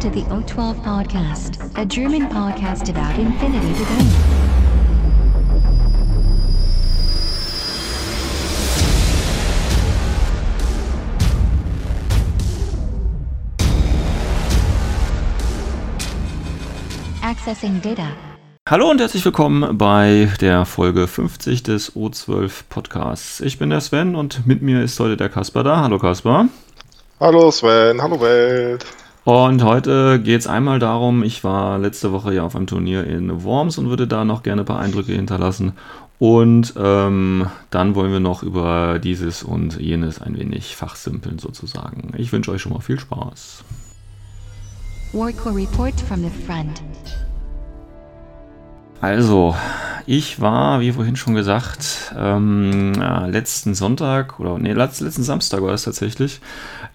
Welcome to the O12 Podcast, a German podcast about infinity debate. Accessing data. Hallo und herzlich willkommen bei der Folge 50 des O12 Podcasts. Ich bin der Sven und mit mir ist heute der Kasper da. Hallo Kasper. Hallo Sven, hallo Welt. Und heute geht es einmal darum, ich war letzte Woche ja auf einem Turnier in Worms und würde da noch gerne ein paar Eindrücke hinterlassen. Und ähm, dann wollen wir noch über dieses und jenes ein wenig fachsimpeln sozusagen. Ich wünsche euch schon mal viel Spaß. Warco report from the front. Also, ich war, wie vorhin schon gesagt, ähm, letzten Sonntag oder nee, letzten Samstag war es tatsächlich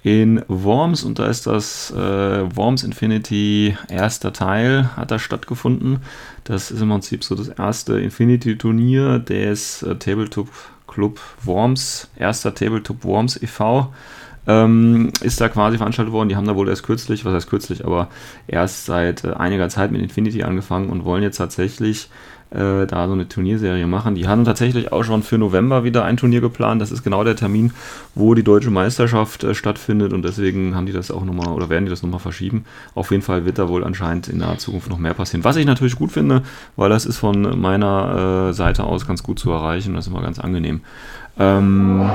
in Worms und da ist das äh, Worms Infinity erster Teil hat da stattgefunden. Das ist im Prinzip so das erste Infinity-Turnier des äh, Tabletop Club Worms, erster Tabletop Worms e.V ähm, ist da quasi veranstaltet worden. Die haben da wohl erst kürzlich, was heißt kürzlich, aber erst seit äh, einiger Zeit mit Infinity angefangen und wollen jetzt tatsächlich äh, da so eine Turnierserie machen. Die haben tatsächlich auch schon für November wieder ein Turnier geplant. Das ist genau der Termin, wo die deutsche Meisterschaft äh, stattfindet und deswegen haben die das auch nochmal oder werden die das nochmal verschieben. Auf jeden Fall wird da wohl anscheinend in naher Zukunft noch mehr passieren. Was ich natürlich gut finde, weil das ist von meiner äh, Seite aus ganz gut zu erreichen. Das ist immer ganz angenehm. Ähm,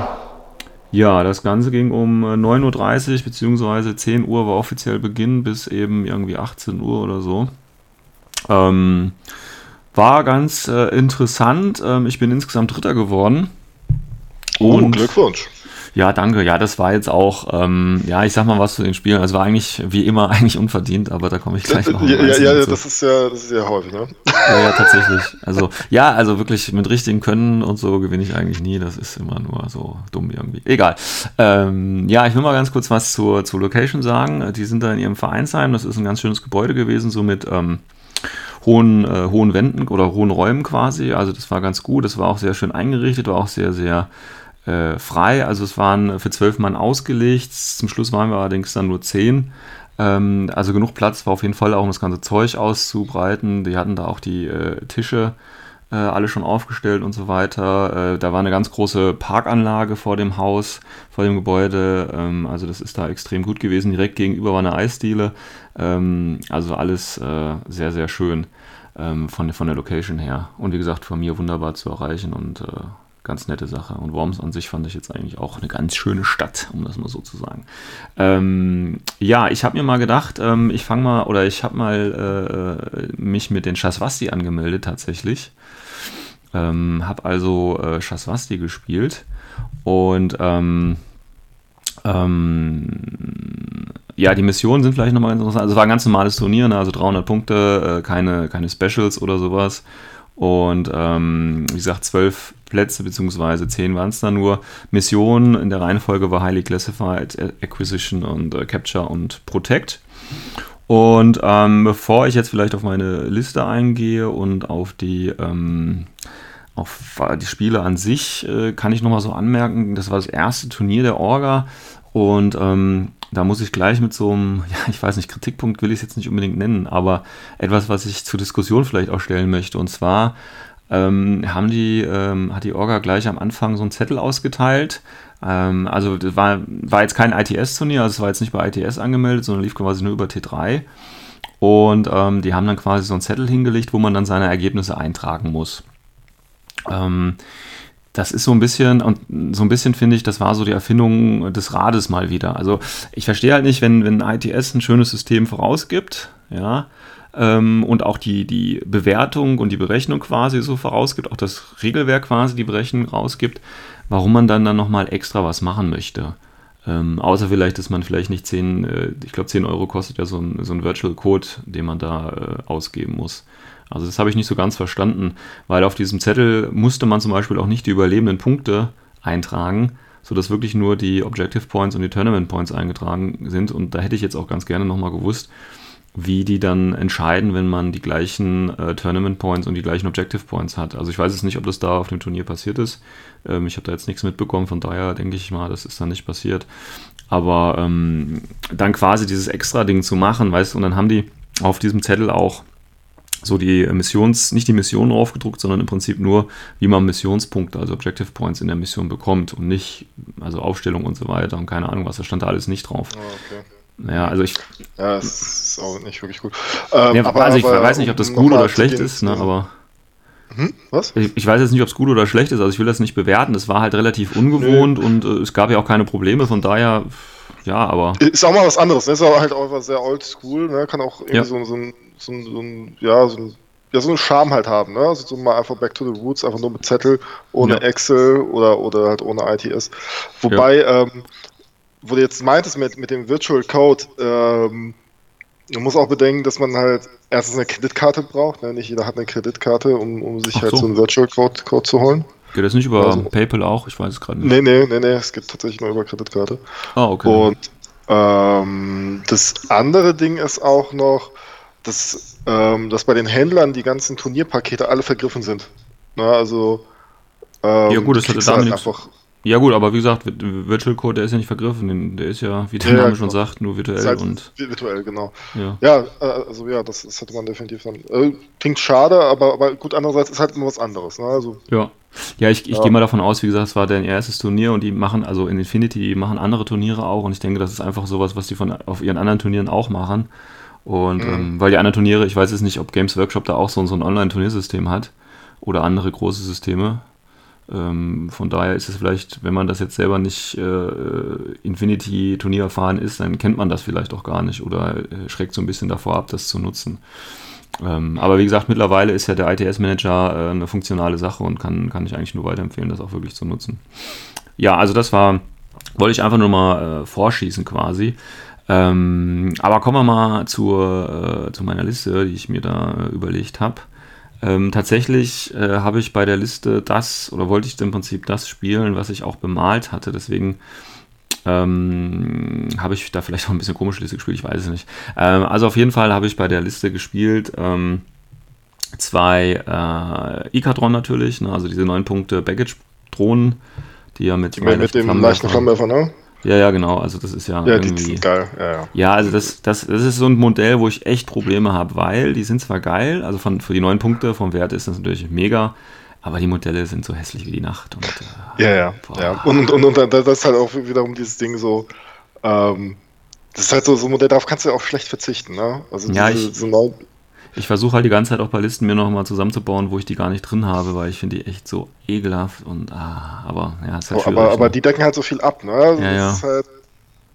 ja, das Ganze ging um 9.30 Uhr bzw. 10 Uhr war offiziell Beginn bis eben irgendwie 18 Uhr oder so. Ähm, war ganz äh, interessant. Ähm, ich bin insgesamt Dritter geworden. Oh, und Glückwunsch. Ja, danke. Ja, das war jetzt auch, ähm, ja, ich sag mal was zu den Spielen. Es war eigentlich, wie immer, eigentlich unverdient, aber da komme ich gleich noch. Ja, ja, ja das ist ja, das ist ja häufig, ne? Ja, ja, tatsächlich. Also, ja, also wirklich mit richtigen Können und so gewinne ich eigentlich nie. Das ist immer nur so dumm irgendwie. Egal. Ähm, ja, ich will mal ganz kurz was zur, zur Location sagen. Die sind da in ihrem Vereinsheim. Das ist ein ganz schönes Gebäude gewesen, so mit, ähm, hohen, äh, hohen Wänden oder hohen Räumen quasi. Also das war ganz gut. Das war auch sehr schön eingerichtet, war auch sehr, sehr äh, frei. Also es waren für zwölf Mann ausgelegt. Zum Schluss waren wir allerdings dann nur zehn. Ähm, also genug Platz war auf jeden Fall auch, um das ganze Zeug auszubreiten. Die hatten da auch die äh, Tische äh, alle schon aufgestellt und so weiter. Äh, da war eine ganz große Parkanlage vor dem Haus, vor dem Gebäude. Ähm, also das ist da extrem gut gewesen. Direkt gegenüber war eine Eisdiele. Ähm, also alles äh, sehr, sehr schön ähm, von, von der Location her. Und wie gesagt, von mir wunderbar zu erreichen und äh, ganz nette Sache. Und Worms an sich fand ich jetzt eigentlich auch eine ganz schöne Stadt, um das mal so zu sagen. Ähm, ja, ich habe mir mal gedacht, ähm, ich fange mal, oder ich habe mal äh, mich mit den Shaswasti angemeldet tatsächlich. Ähm, habe also äh, Shaswasti gespielt und ähm, ähm, ja, die Missionen sind vielleicht nochmal interessant. Also es war ein ganz normales Turnier, ne? also 300 Punkte, äh, keine, keine Specials oder sowas. Und ähm, wie gesagt, zwölf Plätze, beziehungsweise zehn waren es dann nur. Missionen in der Reihenfolge war Highly Classified, Acquisition und äh, Capture und Protect. Und ähm, bevor ich jetzt vielleicht auf meine Liste eingehe und auf die, ähm, auf die Spiele an sich, äh, kann ich nochmal so anmerken, das war das erste Turnier der Orga und ähm, da muss ich gleich mit so einem, ja, ich weiß nicht, Kritikpunkt will ich es jetzt nicht unbedingt nennen, aber etwas, was ich zur Diskussion vielleicht auch stellen möchte. Und zwar ähm, haben die, ähm, hat die Orga gleich am Anfang so einen Zettel ausgeteilt. Ähm, also das war, war jetzt kein ITS-Turnier, also es war jetzt nicht bei ITS angemeldet, sondern lief quasi nur über T3. Und ähm, die haben dann quasi so einen Zettel hingelegt, wo man dann seine Ergebnisse eintragen muss. Ähm, das ist so ein bisschen, und so ein bisschen finde ich, das war so die Erfindung des Rades mal wieder. Also ich verstehe halt nicht, wenn, wenn ITS ein schönes System vorausgibt, ja, ähm, und auch die, die Bewertung und die Berechnung quasi so vorausgibt, auch das Regelwerk quasi die Berechnung rausgibt, warum man dann dann nochmal extra was machen möchte. Ähm, außer vielleicht, dass man vielleicht nicht 10, äh, ich glaube 10 Euro kostet ja so ein, so ein Virtual Code, den man da äh, ausgeben muss. Also das habe ich nicht so ganz verstanden, weil auf diesem Zettel musste man zum Beispiel auch nicht die überlebenden Punkte eintragen, sodass wirklich nur die Objective Points und die Tournament Points eingetragen sind. Und da hätte ich jetzt auch ganz gerne nochmal gewusst, wie die dann entscheiden, wenn man die gleichen äh, Tournament Points und die gleichen Objective Points hat. Also ich weiß jetzt nicht, ob das da auf dem Turnier passiert ist. Ähm, ich habe da jetzt nichts mitbekommen, von daher denke ich mal, das ist dann nicht passiert. Aber ähm, dann quasi dieses Extra-Ding zu machen, weißt du, und dann haben die auf diesem Zettel auch so die Missions, nicht die Mission draufgedruckt, sondern im Prinzip nur, wie man Missionspunkte, also Objective Points in der Mission bekommt und nicht, also Aufstellung und so weiter und keine Ahnung was, da stand da alles nicht drauf. Oh, okay. Ja, also ich. Ja, das ist auch nicht wirklich gut. Ähm, ja, aber, also ich aber, weiß nicht, ob das gut oder schlecht ist, ne, aber. Hm? Was? Ich, ich, weiß jetzt nicht, ob es gut oder schlecht ist, also ich will das nicht bewerten. Es war halt relativ ungewohnt Nö. und äh, es gab ja auch keine Probleme, von daher, ja, aber. Ist auch mal was anderes, ne? Ist aber halt auch sehr oldschool, ne? Kann auch irgendwie ja. so, so, ein, so, ein, so ein, ja, so ein ja, so einen Charme halt haben, ne? Also so mal einfach back to the roots, einfach nur mit Zettel, ohne ja. Excel oder, oder halt ohne ITS. Wobei, ja. ähm, wo du jetzt meintest mit, mit dem Virtual Code, ähm, man muss auch bedenken, dass man halt erstens eine Kreditkarte braucht. Ne? Nicht jeder hat eine Kreditkarte, um, um sich Ach halt so. so einen Virtual Code, Code zu holen. Geht das nicht über also, PayPal auch? Ich weiß es gerade nicht. Nee, nee, nee, nee, es geht tatsächlich nur über Kreditkarte. Ah, okay. Und ähm, das andere Ding ist auch noch, dass, ähm, dass bei den Händlern die ganzen Turnierpakete alle vergriffen sind. Na, also ähm, ja gut, das hatte damit halt einfach ja gut, aber wie gesagt, Virtual Code, der ist ja nicht vergriffen, der ist ja, wie der ja, Name genau. schon sagt, nur virtuell halt und virtuell, genau. Ja. ja, äh, also ja, das, das hätte man definitiv dann. Äh, klingt schade, aber, aber gut, andererseits ist halt immer was anderes. Ne? Also, ja. Ja, ich, ich ja. gehe mal davon aus, wie gesagt, es war dein erstes Turnier und die machen, also in Infinity, die machen andere Turniere auch und ich denke, das ist einfach sowas, was die von auf ihren anderen Turnieren auch machen. Und mhm. ähm, weil die anderen Turniere, ich weiß jetzt nicht, ob Games Workshop da auch so, so ein Online-Turniersystem hat oder andere große Systeme. Ähm, von daher ist es vielleicht, wenn man das jetzt selber nicht äh, Infinity-Turnier erfahren ist, dann kennt man das vielleicht auch gar nicht oder äh, schreckt so ein bisschen davor ab, das zu nutzen. Ähm, aber wie gesagt, mittlerweile ist ja der ITS-Manager äh, eine funktionale Sache und kann, kann ich eigentlich nur weiterempfehlen, das auch wirklich zu nutzen. Ja, also das war, wollte ich einfach nur mal äh, vorschießen quasi. Ähm, aber kommen wir mal zur, äh, zu meiner Liste, die ich mir da überlegt habe. Ähm, tatsächlich äh, habe ich bei der Liste das, oder wollte ich im Prinzip das spielen, was ich auch bemalt hatte. Deswegen ähm, habe ich da vielleicht auch ein bisschen komische Liste gespielt, ich weiß es nicht. Ähm, also auf jeden Fall habe ich bei der Liste gespielt ähm, zwei äh, Ikadron natürlich, ne, also diese neun Punkte Baggage-Drohnen, die ja mit, die mit dem leichten Flammenwerfer, ne? Ja, ja, genau. Also das ist ja, ja irgendwie. Die sind geil. Ja, ja. ja also das, das, das ist so ein Modell, wo ich echt Probleme habe, weil die sind zwar geil, also von, für die neun Punkte vom Wert ist das natürlich mega, aber die Modelle sind so hässlich wie die Nacht. Und, äh, ja, ja. ja. Und, und, und, und das ist halt auch wiederum dieses Ding so, ähm, das ist halt so, so ein Modell, darauf kannst du auch schlecht verzichten, ne? Also diese, ja, ich, so neun, ich versuche halt die ganze Zeit auch bei Listen mir nochmal zusammenzubauen, wo ich die gar nicht drin habe, weil ich finde die echt so ekelhaft und ah, aber ja, ist halt oh, aber, aber ne? die decken halt so viel ab, ne? Also ja, ja. Halt,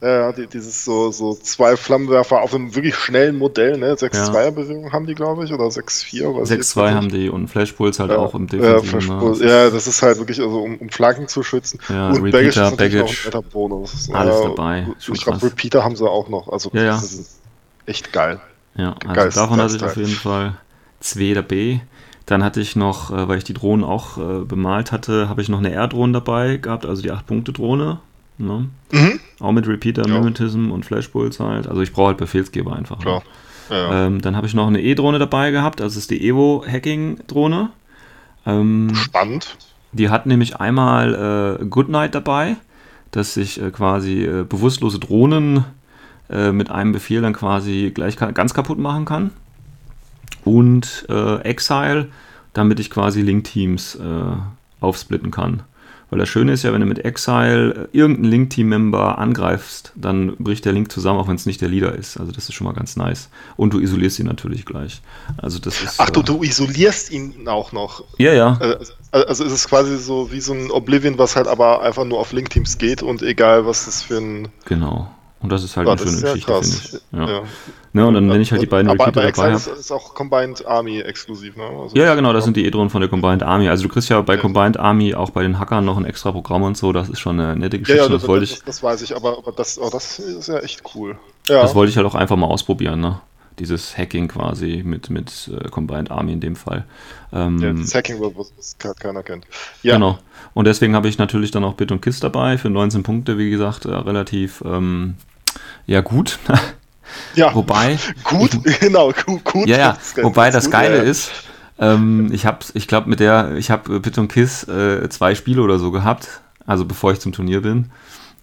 ja, die, dieses so, so zwei Flammenwerfer auf einem wirklich schnellen Modell, ne? 6-2er-Bewegung ja. haben die, glaube ich, oder 6-4. 6-2 haben die und Flashpuls halt ja, auch im Defensiven. Ja, ne? ja, das ist halt wirklich, also um, um Flanken zu schützen. Ja, und Repeater, Baggage, Baggage Bonus. Alles dabei. Ich glaube, Repeater haben sie auch noch. Also ja. das ist echt geil. Ja, also davon hatte ich auf jeden Fall 2 oder B. Dann hatte ich noch, äh, weil ich die Drohnen auch äh, bemalt hatte, habe ich noch eine Air-Drohne dabei gehabt, also die 8-Punkte-Drohne. Ne? Mhm. Auch mit Repeater, ja. Mimetism und Flashpulse halt. Also ich brauche halt Befehlsgeber einfach. Ne? Ja. Ähm, dann habe ich noch eine E-Drohne dabei gehabt, das ist die Evo Hacking-Drohne. Ähm, Spannend. Die hat nämlich einmal äh, Goodnight dabei, dass ich äh, quasi äh, bewusstlose Drohnen äh, mit einem Befehl dann quasi gleich ganz kaputt machen kann und äh, Exile, damit ich quasi Link-Teams äh, aufsplitten kann. Weil das Schöne ist ja, wenn du mit Exile irgendeinen Link-Team-Member angreifst, dann bricht der Link zusammen, auch wenn es nicht der Leader ist. Also das ist schon mal ganz nice. Und du isolierst ihn natürlich gleich. Also das ist, Ach du, äh, du isolierst ihn auch noch. Ja, ja. Äh, also ist es quasi so wie so ein Oblivion, was halt aber einfach nur auf Link-Teams geht und egal, was das für ein... Genau. Und das ist halt ja, eine schöne Geschichte, finde ich. Ja. ja. Ne, und dann, wenn ich halt die beiden aber, Repeater dabei habe. Das ist auch Combined Army exklusiv, ne? Also ja, ja, genau, das sind die E-Drohnen von der Combined Army. Also du kriegst ja bei. Combined Army auch bei den Hackern noch ein extra Programm und so, das ist schon eine nette Geschichte. Ja, das, das, wollte ich, das, weiß ich, aber, aber das, oh, das ist ja echt cool. Das wollte ich halt auch einfach mal ausprobieren, ne? Dieses Hacking quasi mit, mit äh, Combined Army in dem Fall. Ähm, ja, das Hacking, was keiner kennt. Ja. Genau. Und deswegen habe ich natürlich dann auch Bit und Kiss dabei für 19 Punkte, wie gesagt, äh, relativ ähm, ja gut. Ja, wobei. Gut, ich, genau, gut. gut ja, ja. Wobei das gut, Geile ja. ist, ähm, ich habe, ich glaube, mit der, ich habe Bit und Kiss äh, zwei Spiele oder so gehabt, also bevor ich zum Turnier bin.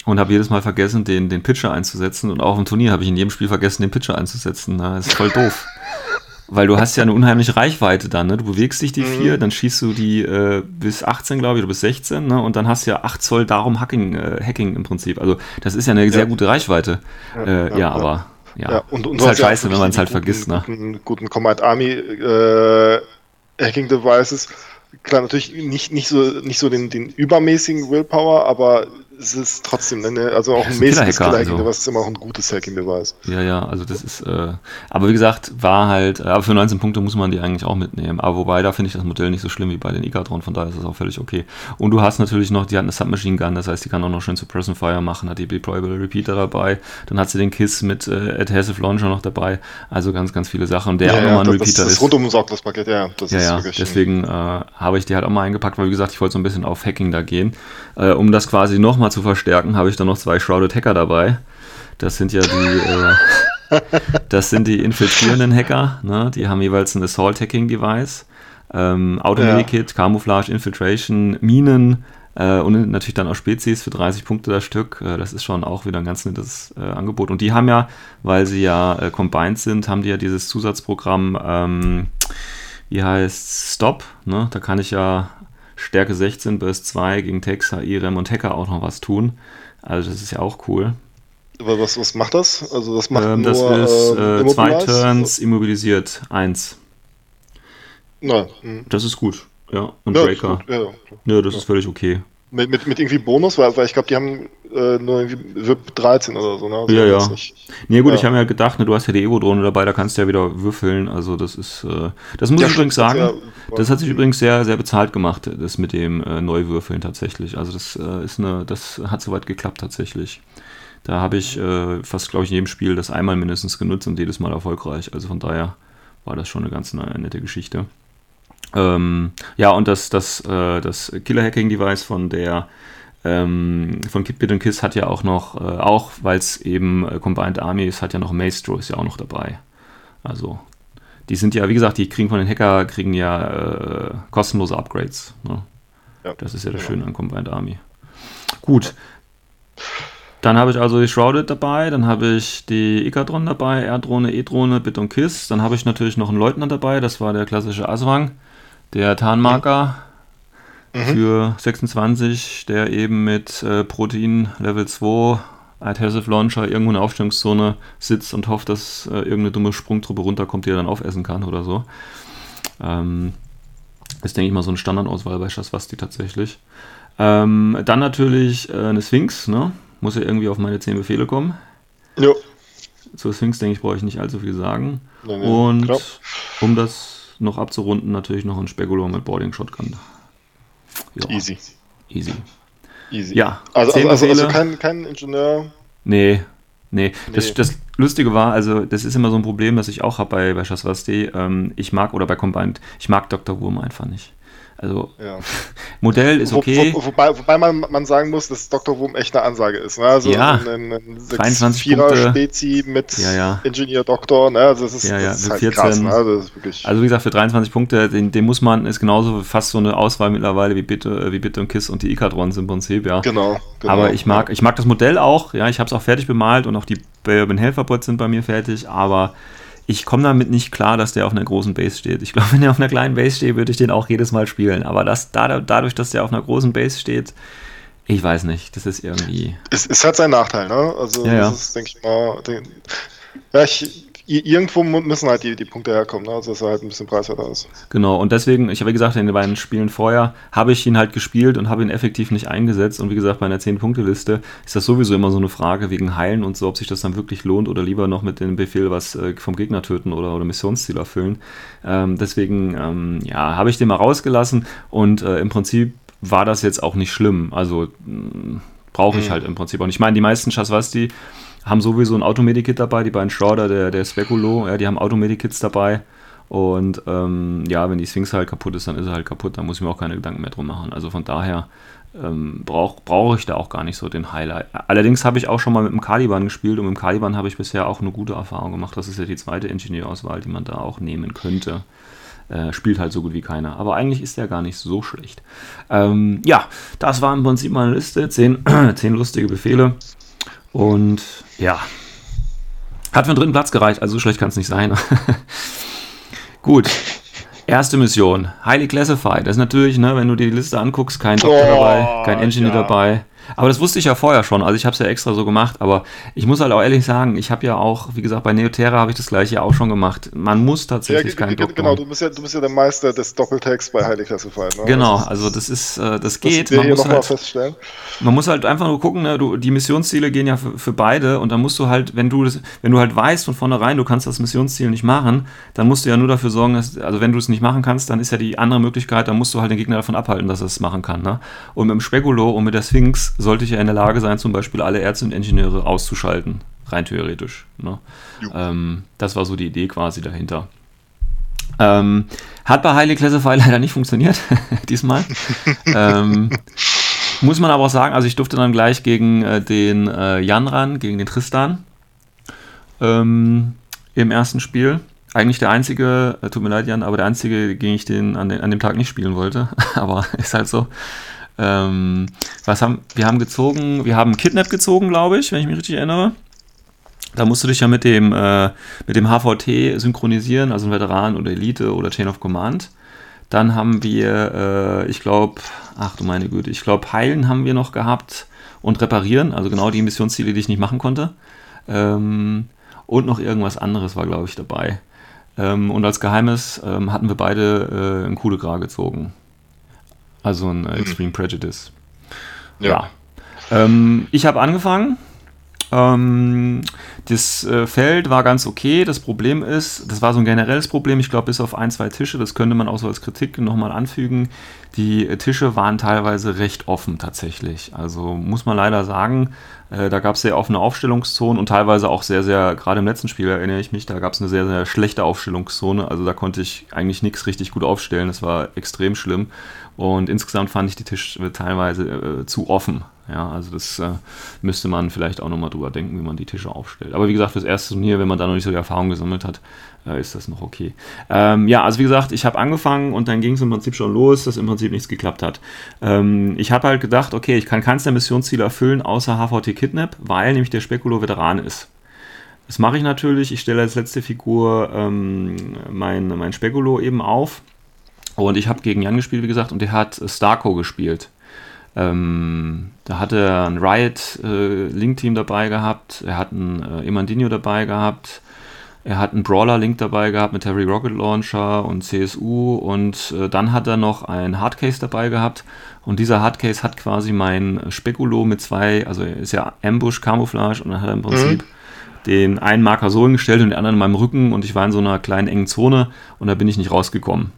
Und habe jedes Mal vergessen, den, den Pitcher einzusetzen. Und auch im Turnier habe ich in jedem Spiel vergessen, den Pitcher einzusetzen. Das ist voll doof. Weil du hast ja eine unheimliche Reichweite dann, ne? Du bewegst dich die mhm. vier, dann schießt du die äh, bis 18, glaube ich, oder bis 16, ne? Und dann hast du ja 8 Zoll darum Hacking, äh, Hacking im Prinzip. Also das ist ja eine ja. sehr gute Reichweite. Ja, äh, ja, aber ja, ja. und, und ist halt scheiße, wenn man es halt guten, vergisst, ne? Guten, guten Command Army äh, Hacking Devices. Klar, natürlich nicht, nicht so, nicht so den, den übermäßigen Willpower, aber es ist trotzdem, ne, also auch ein mäßiges Killer-Hacking, also. ist immer auch ein gutes Hacking-Beweis. Ja, ja, also das ist, äh, aber wie gesagt, war halt, äh, aber für 19 Punkte muss man die eigentlich auch mitnehmen. Aber wobei, da finde ich das Modell nicht so schlimm wie bei den Ikatron, von daher ist das auch völlig okay. Und du hast natürlich noch, die hat eine Submachine Gun, das heißt, die kann auch noch schön Suppression Fire machen, hat die Deployable Repeater dabei, dann hat sie den Kiss mit äh, Adhesive Launcher noch dabei, also ganz, ganz viele Sachen. Der ja, auch ja, nochmal ein Repeater das, das ist. rundum sorglos Paket, ja. Das ja, ist ja, wirklich deswegen äh, habe ich die halt auch mal eingepackt, weil wie gesagt, ich wollte so ein bisschen auf Hacking da gehen. Äh, um das quasi nochmal zu verstärken, habe ich dann noch zwei Shrouded Hacker dabei. Das sind ja die, äh, das sind die infiltrierenden Hacker. Ne? Die haben jeweils ein Assault Hacking Device, ähm, Automedikit, ja. Camouflage, Infiltration, Minen äh, und natürlich dann auch Spezies für 30 Punkte das Stück. Äh, das ist schon auch wieder ein ganz nettes äh, Angebot. Und die haben ja, weil sie ja äh, combined sind, haben die ja dieses Zusatzprogramm, ähm, wie heißt Stop. Ne? Da kann ich ja Stärke 16, Burst 2 gegen Tex, IREM und Hacker auch noch was tun. Also das ist ja auch cool. Aber was, was macht das? Also das macht ähm, nur, Das ist äh, zwei Turns immobilisiert, eins. Na, hm. Das ist gut, ja. Und ja, Breaker. Ja, ja, das ist völlig okay. Mit, mit, mit irgendwie Bonus, weil, weil ich glaube, die haben äh, nur irgendwie VIP 13 oder so, ne? Also ja, ja. Nee, gut, ja. ich habe mir gedacht, ne, du hast ja die Evo-Drohne dabei, da kannst du ja wieder würfeln. Also das ist, äh, das muss ja, ich übrigens sagen, ja, das hat sich übrigens sehr, sehr bezahlt gemacht, das mit dem äh, Neuwürfeln tatsächlich. Also das äh, ist eine, das hat soweit geklappt tatsächlich. Da habe ich äh, fast, glaube ich, in jedem Spiel das einmal mindestens genutzt und jedes Mal erfolgreich. Also von daher war das schon eine ganz nette Geschichte. Ähm, ja, und das, das, äh, das Killer-Hacking-Device von der ähm, von Kitbit und Kiss hat ja auch noch, äh, auch weil es eben äh, Combined Army ist, hat ja noch Maestro ist ja auch noch dabei. Also, die sind ja, wie gesagt, die kriegen von den Hacker, kriegen ja äh, kostenlose Upgrades. Ne? Ja, das ist ja das genau. Schöne an Combined Army. Gut. Dann habe ich also die Shrouded dabei, dann habe ich die Ikadron dabei, R-Drohne, E-Drohne, Bit und Kiss. Dann habe ich natürlich noch einen Leutnant dabei, das war der klassische Aswang. Der Tarnmarker mhm. für 26, der eben mit äh, Protein Level 2 Adhesive Launcher irgendwo in der Aufstellungszone sitzt und hofft, dass äh, irgendeine dumme Sprungtruppe runterkommt, die er dann aufessen kann oder so. Ähm, ist, denke ich mal, so eine Standardauswahl bei Shaswasti tatsächlich. Ähm, dann natürlich äh, eine Sphinx, ne? Muss ja irgendwie auf meine 10 Befehle kommen. Ja. Zur Sphinx, denke ich, brauche ich nicht allzu viel sagen. Nein, nein, und klar. um das noch abzurunden, natürlich noch ein Spekulum mit Boarding Shotgun. Ja. Easy. Easy. Easy. Ja. Also, also, also, also, kein, kein Ingenieur. Nee, Nee, nee. Das, das, Lustige war, also das ist immer so ein Problem, das ich auch habe bei, bei Shaswasti. Ähm, ich mag, oder bei Combined, ich mag Dr. Wurm einfach nicht. Also, ja. Modell ist okay. Wo, wo, wobei, wobei man, man sagen muss, dass Dr. Wurm echt eine Ansage ist. Ne? Also ja, ein, ein 23 Spezi mit ja, ja. Ingenieur Doktor. Ne? Also das ist, ja, ja. das ist halt 14. krass. Ne? Also, also, wie gesagt, für 23 Punkte, den, den, muss man, ist genauso fast so eine Auswahl mittlerweile wie Bitte, wie Bitte und Kiss und die Ikadrons im Prinzip, ja. Genau. genau aber ich mag, ich mag das Modell auch, ja, ich habe es auch fertig bemalt und auch die Helferbots sind bei mir fertig, aber ich komme damit nicht klar, dass der auf einer großen Base steht. Ich glaube, wenn er auf einer kleinen Base steht, würde ich den auch jedes Mal spielen. Aber das, dadurch, dass der auf einer großen Base steht, ich weiß nicht, das ist irgendwie. Es, es hat seinen Nachteil, ne? Also, ja, ja. das ist, denke ich mal. Den, ja, ich, irgendwo müssen halt die, die Punkte herkommen, ne? also dass er halt ein bisschen preiswerter ist. Genau, und deswegen, ich habe gesagt, in den beiden Spielen vorher habe ich ihn halt gespielt und habe ihn effektiv nicht eingesetzt. Und wie gesagt, bei einer 10-Punkte-Liste ist das sowieso immer so eine Frage wegen Heilen und so, ob sich das dann wirklich lohnt oder lieber noch mit dem Befehl was äh, vom Gegner töten oder, oder Missionsziel erfüllen. Ähm, deswegen, ähm, ja, habe ich den mal rausgelassen und äh, im Prinzip war das jetzt auch nicht schlimm. Also brauche ich mhm. halt im Prinzip auch nicht. Ich meine, die meisten Chaswasti haben sowieso ein Automedikit dabei, die beiden Shrouder, der, der Speculo, ja, die haben Automedikits dabei. Und ähm, ja, wenn die Sphinx halt kaputt ist, dann ist er halt kaputt, dann muss ich mir auch keine Gedanken mehr drum machen. Also von daher ähm, brauche brauch ich da auch gar nicht so den Highlight. Allerdings habe ich auch schon mal mit dem Caliban gespielt und mit dem Caliban habe ich bisher auch eine gute Erfahrung gemacht. Das ist ja die zweite Ingenieurauswahl, die man da auch nehmen könnte. Äh, spielt halt so gut wie keiner. Aber eigentlich ist der gar nicht so schlecht. Ähm, ja, das war im Prinzip meine Liste. Zehn, zehn lustige Befehle. Und ja, hat für den dritten Platz gereicht. Also so schlecht kann es nicht sein. gut. Erste Mission, Highly Classified. Das ist natürlich, ne, wenn du dir die Liste anguckst, kein Doktor oh, dabei, kein Engineer ja. dabei, aber das wusste ich ja vorher schon, also ich habe es ja extra so gemacht, aber ich muss halt auch ehrlich sagen, ich habe ja auch, wie gesagt, bei Neoterra habe ich das gleiche auch schon gemacht. Man muss tatsächlich ja, keinen Doktor. Genau, du bist, ja, du bist ja der Meister des Doppeltext bei Highly Classified. Ne? Genau, also das ist, äh, das geht. Das man, muss halt, feststellen. man muss halt einfach nur gucken, ne, du, die Missionsziele gehen ja für, für, beide und dann musst du halt, wenn du das, wenn du halt weißt von vornherein, du kannst das Missionsziel nicht machen, dann musst du ja nur dafür sorgen, dass, also wenn du es nicht machen kannst, dann ist ja die andere Möglichkeit, dann musst du halt den Gegner davon abhalten, dass er es machen kann. Ne? Und mit dem Speculo und mit der Sphinx sollte ich ja in der Lage sein, zum Beispiel alle Ärzte und Ingenieure auszuschalten, rein theoretisch. Ne? Ähm, das war so die Idee quasi dahinter. Ähm, hat bei Highly Classify leider nicht funktioniert, diesmal. ähm, muss man aber auch sagen, also ich durfte dann gleich gegen äh, den äh, Jan ran, gegen den Tristan ähm, im ersten Spiel. Eigentlich der einzige, äh, tut mir leid, Jan, aber der einzige, gegen ich den an, den an dem Tag nicht spielen wollte. aber ist halt so. Ähm, was haben, wir haben gezogen, wir haben Kidnap gezogen, glaube ich, wenn ich mich richtig erinnere. Da musst du dich ja mit dem, äh, mit dem HVT synchronisieren, also ein Veteran oder Elite oder Chain of Command. Dann haben wir, äh, ich glaube, ach du meine Güte, ich glaube, Heilen haben wir noch gehabt und Reparieren, also genau die Missionsziele, die ich nicht machen konnte. Ähm, und noch irgendwas anderes war, glaube ich, dabei. Ähm, und als Geheimes ähm, hatten wir beide äh, einen Coup gezogen. Also ein äh, Extreme mhm. Prejudice. Ja. ja. Ähm, ich habe angefangen. Ähm, das äh, Feld war ganz okay. Das Problem ist, das war so ein generelles Problem, ich glaube, bis auf ein, zwei Tische, das könnte man auch so als Kritik nochmal anfügen. Die äh, Tische waren teilweise recht offen tatsächlich. Also muss man leider sagen, äh, da gab es sehr offene Aufstellungszonen und teilweise auch sehr, sehr, gerade im letzten Spiel erinnere ich mich, da gab es eine sehr, sehr schlechte Aufstellungszone. Also da konnte ich eigentlich nichts richtig gut aufstellen. Das war extrem schlimm. Und insgesamt fand ich die Tische teilweise äh, zu offen. Ja, also das äh, müsste man vielleicht auch nochmal drüber denken, wie man die Tische aufstellt. Aber wie gesagt, fürs erste Turnier, wenn man da noch nicht so die Erfahrung gesammelt hat, äh, ist das noch okay. Ähm, ja, also wie gesagt, ich habe angefangen und dann ging es im Prinzip schon los, dass im Prinzip nichts geklappt hat. Ähm, ich habe halt gedacht, okay, ich kann keins der Missionsziele erfüllen, außer HVT Kidnap, weil nämlich der Spekulo Veteran ist. Das mache ich natürlich. Ich stelle als letzte Figur ähm, mein, mein Spekulo eben auf. Und ich habe gegen Jan gespielt, wie gesagt, und der hat Starco gespielt. Ähm, da hat er ein Riot äh, dabei gehabt, er hat ein äh, Emandinho dabei gehabt, er hat einen Brawler Link dabei gehabt mit Harry Rocket Launcher und CSU und äh, dann hat er noch ein Hardcase dabei gehabt und dieser Hardcase hat quasi mein Spekulo mit zwei, also ist ja Ambush Camouflage und dann hat er im mhm. Prinzip mhm. den einen Marker so hingestellt und den anderen in meinem Rücken und ich war in so einer kleinen engen Zone und da bin ich nicht rausgekommen.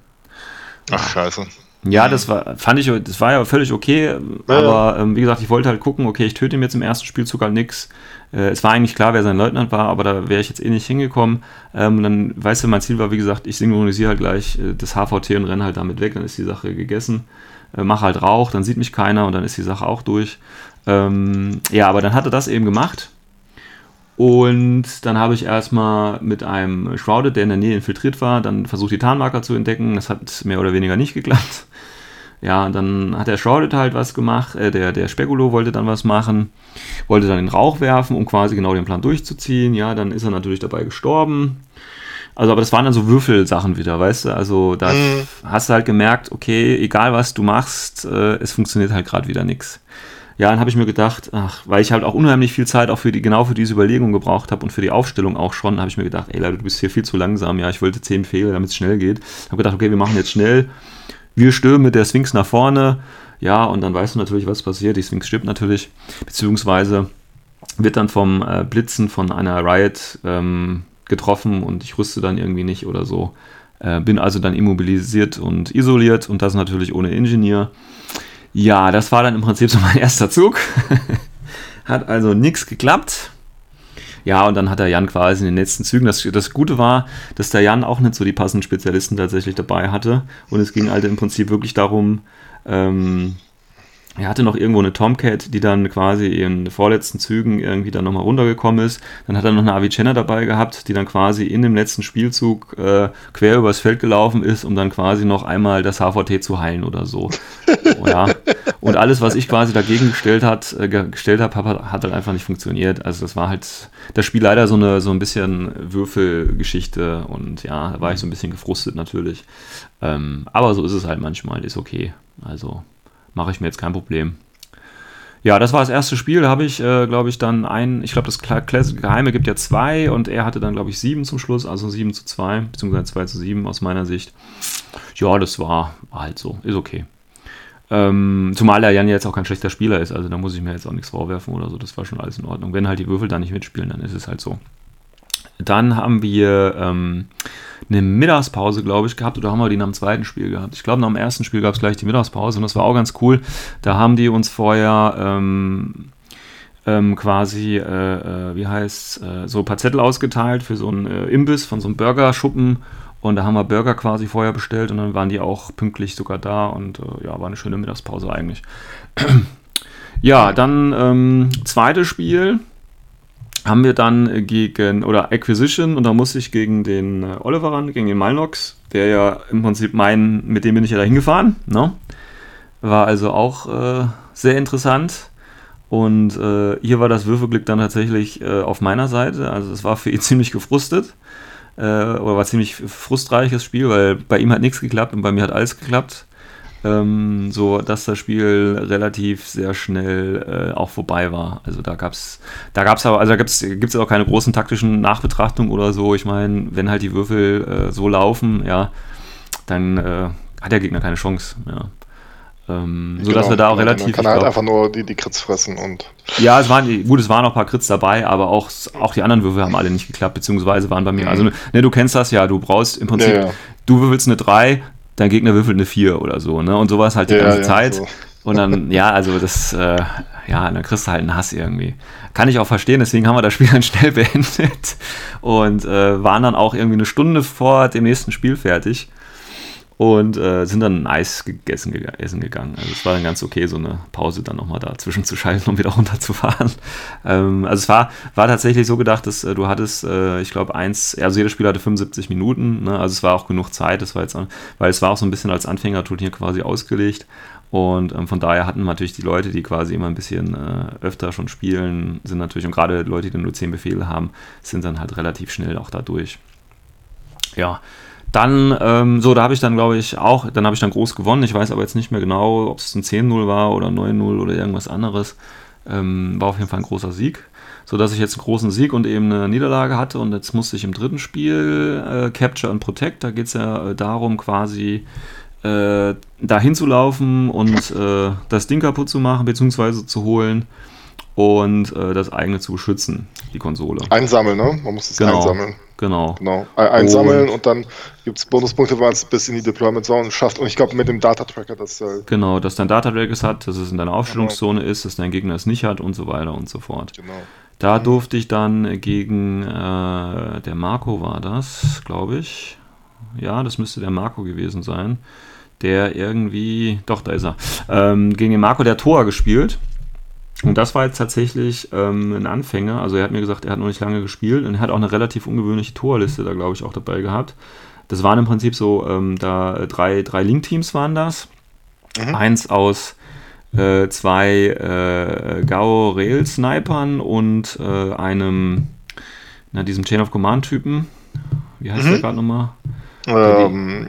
Ach scheiße. Ja, das war, fand ich, das war ja völlig okay, aber ähm, wie gesagt, ich wollte halt gucken, okay, ich töte ihm jetzt im ersten Spielzug halt nichts. Äh, es war eigentlich klar, wer sein Leutnant war, aber da wäre ich jetzt eh nicht hingekommen. Ähm, dann, weißt du, mein Ziel war, wie gesagt, ich synchronisiere halt gleich äh, das HVT und renne halt damit weg, dann ist die Sache gegessen. Äh, mache halt Rauch, dann sieht mich keiner und dann ist die Sache auch durch. Ähm, ja, aber dann hat er das eben gemacht. Und dann habe ich erstmal mit einem Shrouded, der in der Nähe infiltriert war, dann versucht, die Tarnmarker zu entdecken. Das hat mehr oder weniger nicht geklappt. Ja, dann hat der Shrouded halt was gemacht, äh, der, der Spekulo wollte dann was machen, wollte dann den Rauch werfen, um quasi genau den Plan durchzuziehen. Ja, dann ist er natürlich dabei gestorben. Also, aber das waren dann so Würfelsachen wieder, weißt du? Also, da mhm. hast du halt gemerkt, okay, egal was du machst, äh, es funktioniert halt gerade wieder nichts. Ja, dann habe ich mir gedacht, ach, weil ich halt auch unheimlich viel Zeit auch für die, genau für diese Überlegung gebraucht habe und für die Aufstellung auch schon, habe ich mir gedacht, ey Leute, du bist hier viel zu langsam. Ja, ich wollte zehn Befehle, damit es schnell geht. Habe gedacht, okay, wir machen jetzt schnell. Wir stürmen mit der Sphinx nach vorne. Ja, und dann weißt du natürlich, was passiert. Die Sphinx stirbt natürlich, beziehungsweise wird dann vom äh, Blitzen von einer Riot ähm, getroffen und ich rüste dann irgendwie nicht oder so. Äh, bin also dann immobilisiert und isoliert und das natürlich ohne Ingenieur. Ja, das war dann im Prinzip so mein erster Zug. hat also nichts geklappt. Ja, und dann hat der Jan quasi in den letzten Zügen. Das, das Gute war, dass der Jan auch nicht so die passenden Spezialisten tatsächlich dabei hatte. Und es ging halt im Prinzip wirklich darum, ähm, er hatte noch irgendwo eine Tomcat, die dann quasi in den vorletzten Zügen irgendwie dann nochmal runtergekommen ist. Dann hat er noch eine Avicenna dabei gehabt, die dann quasi in dem letzten Spielzug äh, quer übers Feld gelaufen ist, um dann quasi noch einmal das HVT zu heilen oder so. ja. Und alles, was ich quasi dagegen gestellt, hat, äh, gestellt habe, hat, hat halt einfach nicht funktioniert. Also das war halt das Spiel leider so eine so ein bisschen Würfelgeschichte und ja, da war ich so ein bisschen gefrustet natürlich. Ähm, aber so ist es halt manchmal, ist okay. Also mache ich mir jetzt kein Problem. Ja, das war das erste Spiel. Da habe ich, äh, glaube ich, dann ein, ich glaube, das Classic Geheime gibt ja zwei und er hatte dann, glaube ich, sieben zum Schluss, also sieben zu zwei, beziehungsweise zwei zu sieben aus meiner Sicht. Ja, das war, war halt so, ist okay. Ähm, zumal der Jan jetzt auch kein schlechter Spieler ist, also da muss ich mir jetzt auch nichts vorwerfen oder so, das war schon alles in Ordnung. Wenn halt die Würfel da nicht mitspielen, dann ist es halt so. Dann haben wir ähm, eine Mittagspause, glaube ich, gehabt. Oder haben wir die nach dem zweiten Spiel gehabt? Ich glaube, nach dem ersten Spiel gab es gleich die Mittagspause und das war auch ganz cool. Da haben die uns vorher ähm, ähm, quasi, äh, äh, wie heißt äh, so ein paar Zettel ausgeteilt für so einen äh, Imbiss von so einem Burgerschuppen. Und da haben wir Burger quasi vorher bestellt und dann waren die auch pünktlich sogar da und äh, ja, war eine schöne Mittagspause eigentlich. ja, dann ähm, zweites Spiel haben wir dann gegen, oder Acquisition, und da musste ich gegen den äh, Oliver ran, gegen den Malnox, der ja im Prinzip mein, mit dem bin ich ja da hingefahren. Ne? War also auch äh, sehr interessant. Und äh, hier war das Würfelglück dann tatsächlich äh, auf meiner Seite. Also es war für ihn ziemlich gefrustet. Äh, oder war ziemlich frustreiches Spiel, weil bei ihm hat nichts geklappt und bei mir hat alles geklappt ähm, so dass das Spiel relativ sehr schnell äh, auch vorbei war. Also da gab es, da gab es aber, also da gibt es auch keine großen taktischen Nachbetrachtungen oder so. Ich meine, wenn halt die Würfel äh, so laufen, ja, dann äh, hat der Gegner keine Chance. Ja. Ähm, so genau, dass wir da auch genau, relativ. Man kann halt glaub, einfach nur die, die Crits fressen und. Ja, es waren, gut, es waren noch ein paar Crits dabei, aber auch, auch die anderen Würfel haben alle nicht geklappt, beziehungsweise waren bei mir. Mhm. Also, ne, du kennst das ja, du brauchst im Prinzip, ja, ja. du würfelst eine 3, dein Gegner würfelt eine 4 oder so, ne? Und sowas halt die ja, ganze ja, Zeit. So. Und dann, ja, also das, äh, ja, dann kriegst du halt einen Hass irgendwie. Kann ich auch verstehen, deswegen haben wir das Spiel dann schnell beendet und äh, waren dann auch irgendwie eine Stunde vor dem nächsten Spiel fertig und äh, sind dann Eis gegessen, essen gegangen. Also es war dann ganz okay, so eine Pause dann nochmal dazwischen zu schalten, um wieder runterzufahren. Ähm, also es war, war tatsächlich so gedacht, dass äh, du hattest, äh, ich glaube, eins, also jedes Spiel hatte 75 Minuten, ne? also es war auch genug Zeit, das war jetzt, weil es war auch so ein bisschen als Anfängerturnier quasi ausgelegt. Und ähm, von daher hatten natürlich die Leute, die quasi immer ein bisschen äh, öfter schon spielen, sind natürlich, und gerade Leute, die nur 10 Befehle haben, sind dann halt relativ schnell auch da durch. Ja, dann, ähm, so, da habe ich dann, glaube ich, auch, dann habe ich dann groß gewonnen. Ich weiß aber jetzt nicht mehr genau, ob es ein 10-0 war oder 9-0 oder irgendwas anderes. Ähm, war auf jeden Fall ein großer Sieg. So dass ich jetzt einen großen Sieg und eben eine Niederlage hatte. Und jetzt musste ich im dritten Spiel äh, Capture and Protect. Da geht es ja äh, darum, quasi äh, dahin zu laufen und äh, das Ding kaputt zu machen, beziehungsweise zu holen und äh, das eigene zu beschützen, die Konsole. Einsammeln, ne? Man muss es genau. einsammeln. Genau. Genau. Einsammeln und, und dann gibt es Bonuspunkte, weil es bis in die Deployment Zone schafft. Und ich glaube, mit dem Data Tracker, das. Äh genau, dass dein Data Tracker es hat, dass es in deiner Aufstellungszone genau. ist, dass dein Gegner es nicht hat und so weiter und so fort. Genau. Da mhm. durfte ich dann gegen äh, der Marco war das, glaube ich. Ja, das müsste der Marco gewesen sein. Der irgendwie, doch, da ist er. Ähm, gegen den Marco der Tor gespielt. Und das war jetzt tatsächlich ähm, ein Anfänger. Also er hat mir gesagt, er hat noch nicht lange gespielt und er hat auch eine relativ ungewöhnliche Torliste da, glaube ich, auch dabei gehabt. Das waren im Prinzip so, ähm, da drei, drei Link-Teams waren das. Mhm. Eins aus äh, zwei äh, Gao Rail Snipern und äh, einem, na, diesem Chain of Command-Typen. Wie heißt mhm. der gerade nochmal? Ähm,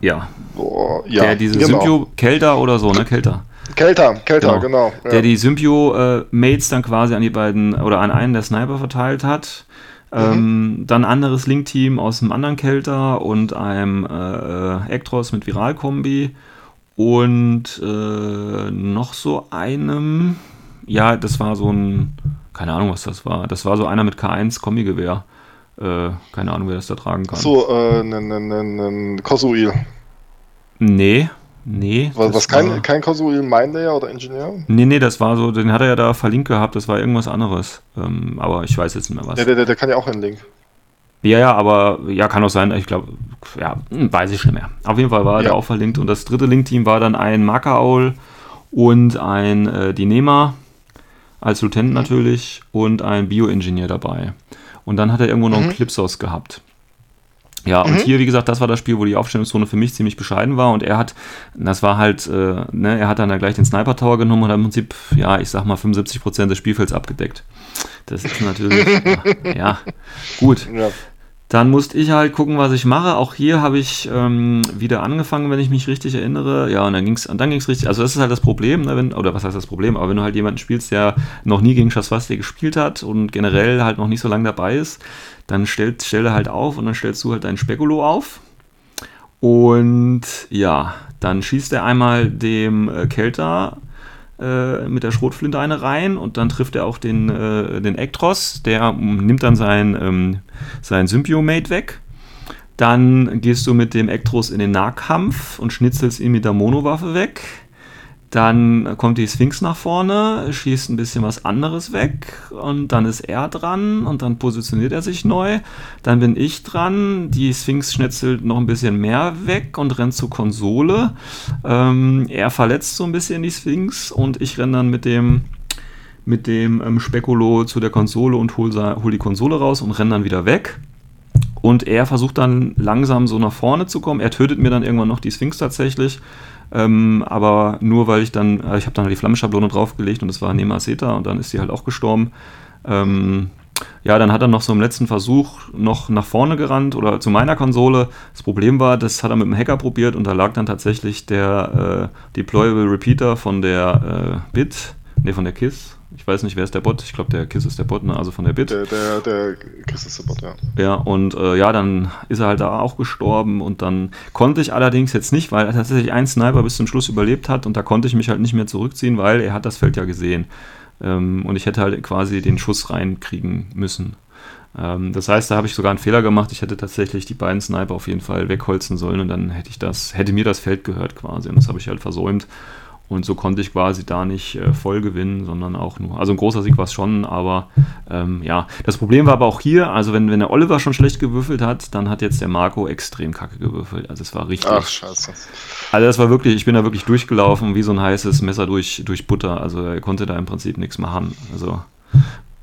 ja. Boah, ja. Der diese genau. Symbio Kelter oder so, ne? Kelter. Kelter, Kelter, genau. genau. Der die Symbio-Mates dann quasi an die beiden oder an einen der Sniper verteilt hat. Mhm. Ähm, dann ein anderes Link-Team aus einem anderen Kelter und einem äh, Ektros mit Viralkombi. Und äh, noch so einem, ja, das war so ein, keine Ahnung, was das war. Das war so einer mit K1 Kombigewehr. Äh, keine Ahnung, wer das da tragen kann. So, äh, ein Kosuil. Nee, Nee. Was, was kein, war, kein Konsul Minelayer oder Ingenieur? Nee, nee, das war so, den hat er ja da verlinkt gehabt, das war irgendwas anderes. Ähm, aber ich weiß jetzt nicht mehr was. Der, der, der kann ja auch einen Link. Ja, ja, aber ja, kann auch sein, ich glaube, ja, hm, weiß ich schon mehr. Auf jeden Fall war ja. der auch verlinkt und das dritte Link-Team war dann ein Makaul und ein äh, Dinema als Lieutenant mhm. natürlich und ein Bioingenieur dabei. Und dann hat er irgendwo noch mhm. einen Clipsos gehabt. Ja, und mhm. hier, wie gesagt, das war das Spiel, wo die Aufstellungszone für mich ziemlich bescheiden war. Und er hat, das war halt, äh, ne, er hat dann gleich den Sniper Tower genommen und hat im Prinzip, ja, ich sag mal, 75% des Spielfelds abgedeckt. Das ist natürlich, ja, ja, gut. Ja. Dann musste ich halt gucken, was ich mache. Auch hier habe ich ähm, wieder angefangen, wenn ich mich richtig erinnere. Ja, und dann ging es dann ging's richtig. Also, das ist halt das Problem, ne, wenn, oder was heißt das Problem? Aber wenn du halt jemanden spielst, der noch nie gegen Schaswasti gespielt hat und generell halt noch nicht so lange dabei ist, dann stellt, stell er halt auf und dann stellst du halt deinen Spekulo auf. Und ja, dann schießt er einmal dem äh, Kelter äh, mit der Schrotflinte eine rein und dann trifft er auch den, äh, den Ektros, der nimmt dann sein, ähm, sein Symbiomate weg. Dann gehst du mit dem Ektros in den Nahkampf und schnitzelst ihn mit der Monowaffe weg. Dann kommt die Sphinx nach vorne, schießt ein bisschen was anderes weg und dann ist er dran und dann positioniert er sich neu. Dann bin ich dran, die Sphinx schnetzelt noch ein bisschen mehr weg und rennt zur Konsole. Ähm, er verletzt so ein bisschen die Sphinx und ich renne dann mit dem mit dem ähm, Spekulo zu der Konsole und hol, hol die Konsole raus und renne dann wieder weg. Und er versucht dann langsam so nach vorne zu kommen. Er tötet mir dann irgendwann noch die Sphinx tatsächlich. Ähm, aber nur weil ich dann, äh, ich habe dann halt die Flammenschablone draufgelegt und es war Nema Seta und dann ist sie halt auch gestorben. Ähm, ja, dann hat er noch so im letzten Versuch noch nach vorne gerannt oder zu meiner Konsole. Das Problem war, das hat er mit dem Hacker probiert und da lag dann tatsächlich der äh, Deployable Repeater von der äh, Bit, ne, von der KISS, ich weiß nicht, wer ist der Bot? Ich glaube, der Kiss ist der Bot, ne? also von der Bit. Der, der, der Kiss ist der Bot, ja. Ja, und äh, ja, dann ist er halt da auch gestorben und dann konnte ich allerdings jetzt nicht, weil tatsächlich ein Sniper bis zum Schluss überlebt hat und da konnte ich mich halt nicht mehr zurückziehen, weil er hat das Feld ja gesehen. Ähm, und ich hätte halt quasi den Schuss reinkriegen müssen. Ähm, das heißt, da habe ich sogar einen Fehler gemacht. Ich hätte tatsächlich die beiden Sniper auf jeden Fall wegholzen sollen und dann hätte ich das, hätte mir das Feld gehört quasi. Und das habe ich halt versäumt. Und so konnte ich quasi da nicht äh, voll gewinnen, sondern auch nur. Also ein großer Sieg war es schon, aber ähm, ja. Das Problem war aber auch hier, also wenn, wenn der Oliver schon schlecht gewürfelt hat, dann hat jetzt der Marco extrem kacke gewürfelt. Also es war richtig. Ach, scheiße. Also das war wirklich, ich bin da wirklich durchgelaufen wie so ein heißes Messer durch, durch Butter. Also er konnte da im Prinzip nichts machen. Also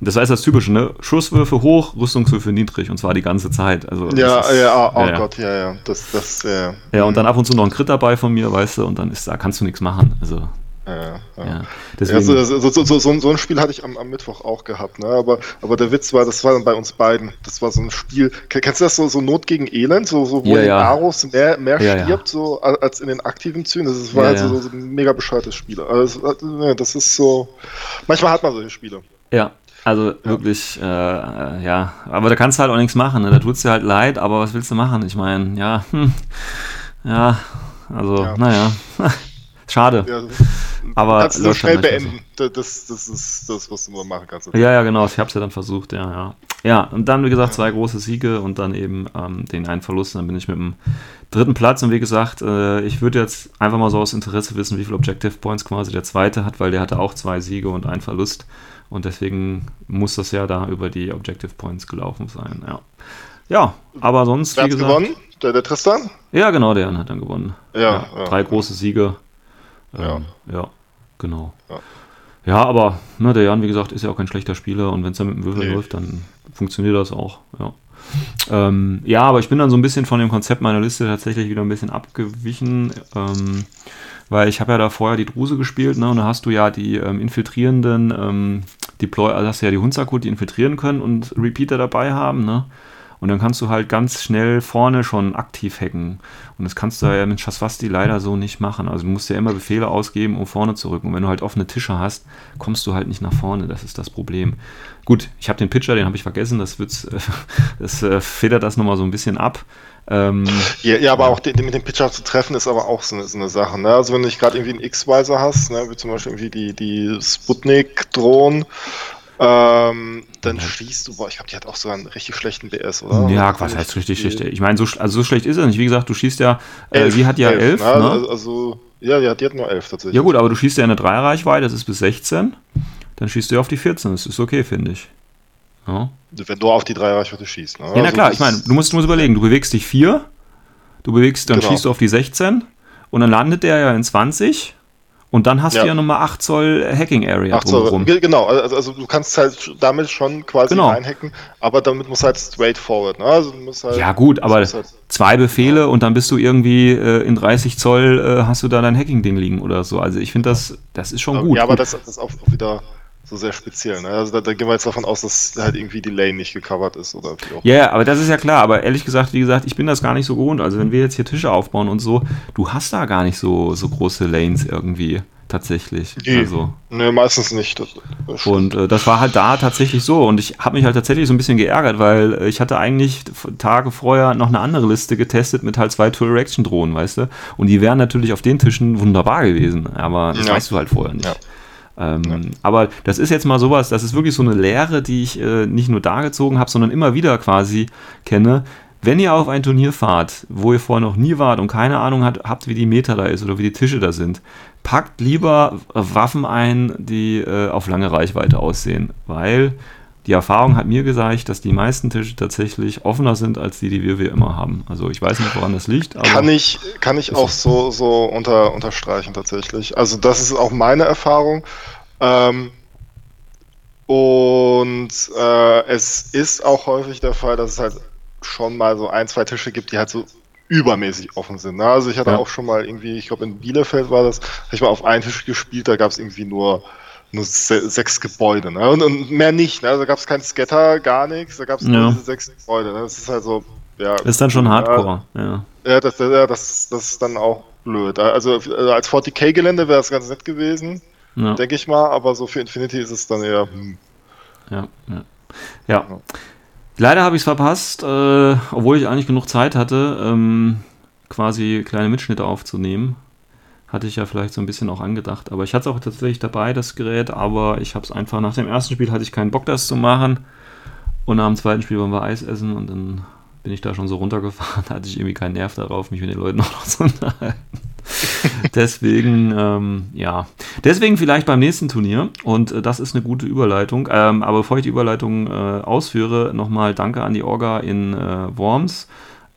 das heißt das Typische, ne? Schusswürfe hoch, Rüstungswürfe niedrig und zwar die ganze Zeit. Also, ja, ist, ja, oh, ja, Gott, ja, ja. Das, das, ja. Ja, und dann ab und zu noch ein Crit dabei von mir, weißt du, und dann ist da kannst du nichts machen. Also. Ja, ja. ja. So, so, so, so, ein Spiel hatte ich am, am Mittwoch auch gehabt, ne? aber, aber der Witz war, das war dann bei uns beiden. Das war so ein Spiel. Kennst du das so, so Not gegen Elend, so, so wo ja, ja. Aros mehr, mehr stirbt so, als in den aktiven Zügen? Das war halt so, so ein mega bescheuertes Spiel. Also, das ist so. Manchmal hat man solche Spiele. Ja, also wirklich, äh, äh, ja. Aber da kannst du halt auch nichts machen. Ne? Da tut es dir halt leid, aber was willst du machen? Ich meine, ja, hm, ja, also, ja. naja. Schade. Ja, aber kannst du schnell beenden. Das, das ist das, was du nur machen kannst. Ja, ja, genau. Ich habe es ja dann versucht, ja, ja. Ja, und dann, wie gesagt, zwei große Siege und dann eben ähm, den einen Verlust. Dann bin ich mit dem dritten Platz. Und wie gesagt, äh, ich würde jetzt einfach mal so aus Interesse wissen, wie viele Objective Points quasi der zweite hat, weil der hatte auch zwei Siege und einen Verlust. Und deswegen muss das ja da über die Objective Points gelaufen sein. Ja, ja aber sonst. Wer hat gewonnen? Der, der, Tristan? Ja, genau, der hat dann gewonnen. Ja. ja, ja drei große Siege. Ähm, ja. genau. Ja, aber ne, der Jan, wie gesagt, ist ja auch kein schlechter Spieler und wenn es dann mit dem Würfel nee. läuft, dann funktioniert das auch. Ja. Ähm, ja, aber ich bin dann so ein bisschen von dem Konzept meiner Liste tatsächlich wieder ein bisschen abgewichen. Ähm, weil ich habe ja da vorher die Druse gespielt, ne, und da hast du ja die ähm, infiltrierenden ähm, Deploy, also hast du ja die Hunzakut, die infiltrieren können und Repeater dabei haben, ne? Und dann kannst du halt ganz schnell vorne schon aktiv hacken. Und das kannst du ja mit Shaswasti leider so nicht machen. Also du musst ja immer Befehle ausgeben, um vorne zu rücken. Und wenn du halt offene Tische hast, kommst du halt nicht nach vorne. Das ist das Problem. Gut, ich habe den Pitcher, den habe ich vergessen. Das, wird's, das äh, federt das nochmal so ein bisschen ab. Ähm, ja, ja, aber auch den, den, mit dem Pitcher zu treffen ist aber auch so eine, so eine Sache. Ne? Also wenn du nicht gerade irgendwie einen X-Weiser hast, ne? wie zum Beispiel irgendwie die, die Sputnik-Drohnen ähm, dann ja. schießt du, boah, ich glaube, die hat auch sogar einen richtig schlechten BS, oder? Ja, was heißt richtig schlecht? Ich meine, so, also so schlecht ist er nicht. Wie gesagt, du schießt ja, äh, elf, sie hat ja elf. elf ne? Also, ja, die hat, die hat nur elf tatsächlich. Ja gut, aber du schießt ja eine Dreierreichweite, das ist bis 16. Dann schießt du ja auf die 14, das ist okay, finde ich. Ja. Wenn du auf die Dreierreichweite schießt. Ne? Ja, na also klar, ich meine, du musst, du musst überlegen, du bewegst dich 4, du bewegst, dann genau. schießt du auf die 16 und dann landet der ja in 20 Und dann hast ja. du ja nochmal 8 Zoll Hacking Area 8 Zoll, Genau, also, also, du kannst halt damit schon quasi genau. reinhacken, aber damit muss halt straightforward. Ne? Also halt, ja gut, aber halt, zwei Befehle ja. und dann bist du irgendwie äh, in 30 Zoll äh, hast du da dein Hacking-Ding liegen oder so. Also ich finde das, das ist schon ja, gut. Ja, aber das, das ist auch wieder so sehr speziell. Ne? Also da, da, gehen wir jetzt davon aus, dass halt irgendwie die Lane nicht gecovert ist oder Ja, yeah, aber das ist ja klar. Aber ehrlich gesagt, wie gesagt, ich bin das gar nicht so gewohnt. Also wenn wir jetzt hier Tische aufbauen und so, du hast da gar nicht so, so große Lanes irgendwie tatsächlich. Nee, also. nee meistens nicht. Das, das und äh, das war halt da tatsächlich so. Und ich habe mich halt tatsächlich so ein bisschen geärgert, weil äh, ich hatte eigentlich Tage vorher noch eine andere Liste getestet mit halt zwei Tool-Reaction-Drohnen, weißt du? Und die wären natürlich auf den Tischen wunderbar gewesen. Aber das ja. weißt du halt vorher nicht. Ja. Ähm, ja. Aber das ist jetzt mal sowas, das ist wirklich so eine Lehre, die ich äh, nicht nur da gezogen habe, sondern immer wieder quasi kenne. Wenn ihr auf ein Turnier fahrt, wo ihr vorher noch nie wart und keine Ahnung hat, habt, wie die Meter da ist oder wie die Tische da sind, packt lieber Waffen ein, die äh, auf lange Reichweite aussehen, weil die Erfahrung hat mir gesagt, dass die meisten Tische tatsächlich offener sind als die, die wir, wir immer haben. Also ich weiß nicht, woran das liegt. kann ich, kann ich auch so, so unter, unterstreichen tatsächlich. Also das ist auch meine Erfahrung. Ähm, und äh, es ist auch häufig der Fall, dass es halt schon mal so ein, zwei Tische gibt, die halt so übermäßig offen sind. Ne? Also ich hatte ja. auch schon mal irgendwie, ich glaube in Bielefeld war das, habe ich mal auf einen Tisch gespielt, da gab es irgendwie nur nur se sechs Gebäude, ne? Und, und mehr nicht, ne? Also da gab es keinen Scatter, gar nichts, da gab es nur diese sechs Gebäude, ne? Das ist halt so, ja. Ist dann schon Hardcore, ja. Ja, das, ja, das, das ist dann auch blöd. Also, also als 40k-Gelände wäre es ganz nett gewesen, ja. denke ich mal, aber so für Infinity ist es dann eher. Hm. Ja, ja. Ja. Leider habe ich es verpasst, äh, obwohl ich eigentlich genug Zeit hatte, ähm, quasi kleine Mitschnitte aufzunehmen. Hatte ich ja vielleicht so ein bisschen auch angedacht. Aber ich hatte es auch tatsächlich dabei, das Gerät. Aber ich habe es einfach nach dem ersten Spiel hatte ich keinen Bock, das zu machen. Und nach dem zweiten Spiel wollen wir Eis essen. Und dann bin ich da schon so runtergefahren. Da hatte ich irgendwie keinen Nerv darauf, mich mit den Leuten noch zu unterhalten. Deswegen, ähm, ja. Deswegen vielleicht beim nächsten Turnier. Und äh, das ist eine gute Überleitung. Ähm, aber bevor ich die Überleitung äh, ausführe, nochmal Danke an die Orga in äh, Worms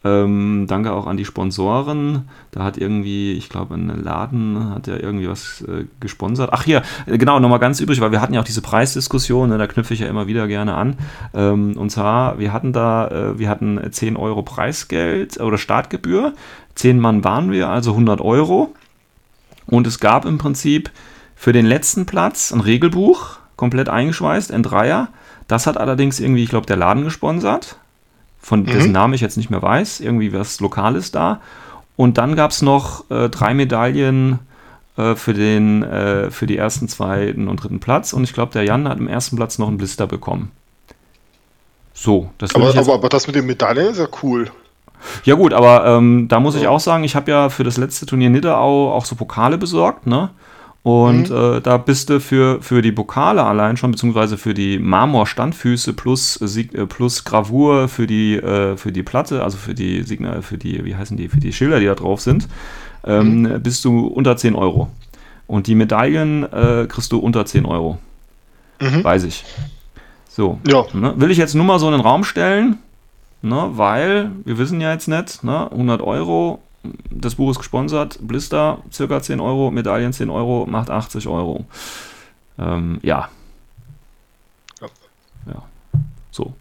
ähm, danke auch an die Sponsoren. Da hat irgendwie, ich glaube, ein Laden hat ja irgendwie was äh, gesponsert. Ach hier, äh, genau, nochmal ganz übrig, weil wir hatten ja auch diese Preisdiskussion, ne, da knüpfe ich ja immer wieder gerne an. Ähm, und zwar, wir hatten da, äh, wir hatten 10 Euro Preisgeld oder Startgebühr. 10 Mann waren wir, also 100 Euro. Und es gab im Prinzip für den letzten Platz ein Regelbuch, komplett eingeschweißt, ein Dreier. Das hat allerdings irgendwie, ich glaube, der Laden gesponsert von mhm. dessen Namen ich jetzt nicht mehr weiß, irgendwie was Lokales da. Und dann gab es noch äh, drei Medaillen äh, für, den, äh, für die ersten, zweiten und dritten Platz. Und ich glaube, der Jan hat im ersten Platz noch einen Blister bekommen. So, das aber, aber, aber das mit den Medaillen ist ja cool. Ja gut, aber ähm, da muss ich auch sagen, ich habe ja für das letzte Turnier Nidderau auch so Pokale besorgt, ne? Und mhm. äh, da bist du für, für die Pokale allein schon, beziehungsweise für die Marmorstandfüße plus, äh, plus Gravur für die, äh, für die Platte, also für die Signal, für die, wie heißen die, für die Schilder, die da drauf sind, ähm, mhm. bist du unter 10 Euro. Und die Medaillen äh, kriegst du unter 10 Euro. Mhm. Weiß ich. So. Ja. Ne? Will ich jetzt nur mal so in den Raum stellen, ne? weil wir wissen ja jetzt nicht, ne? 100 Euro das Buch ist gesponsert, Blister circa 10 Euro, Medaillen 10 Euro, macht 80 Euro. Ähm, ja. ja. Ja. So.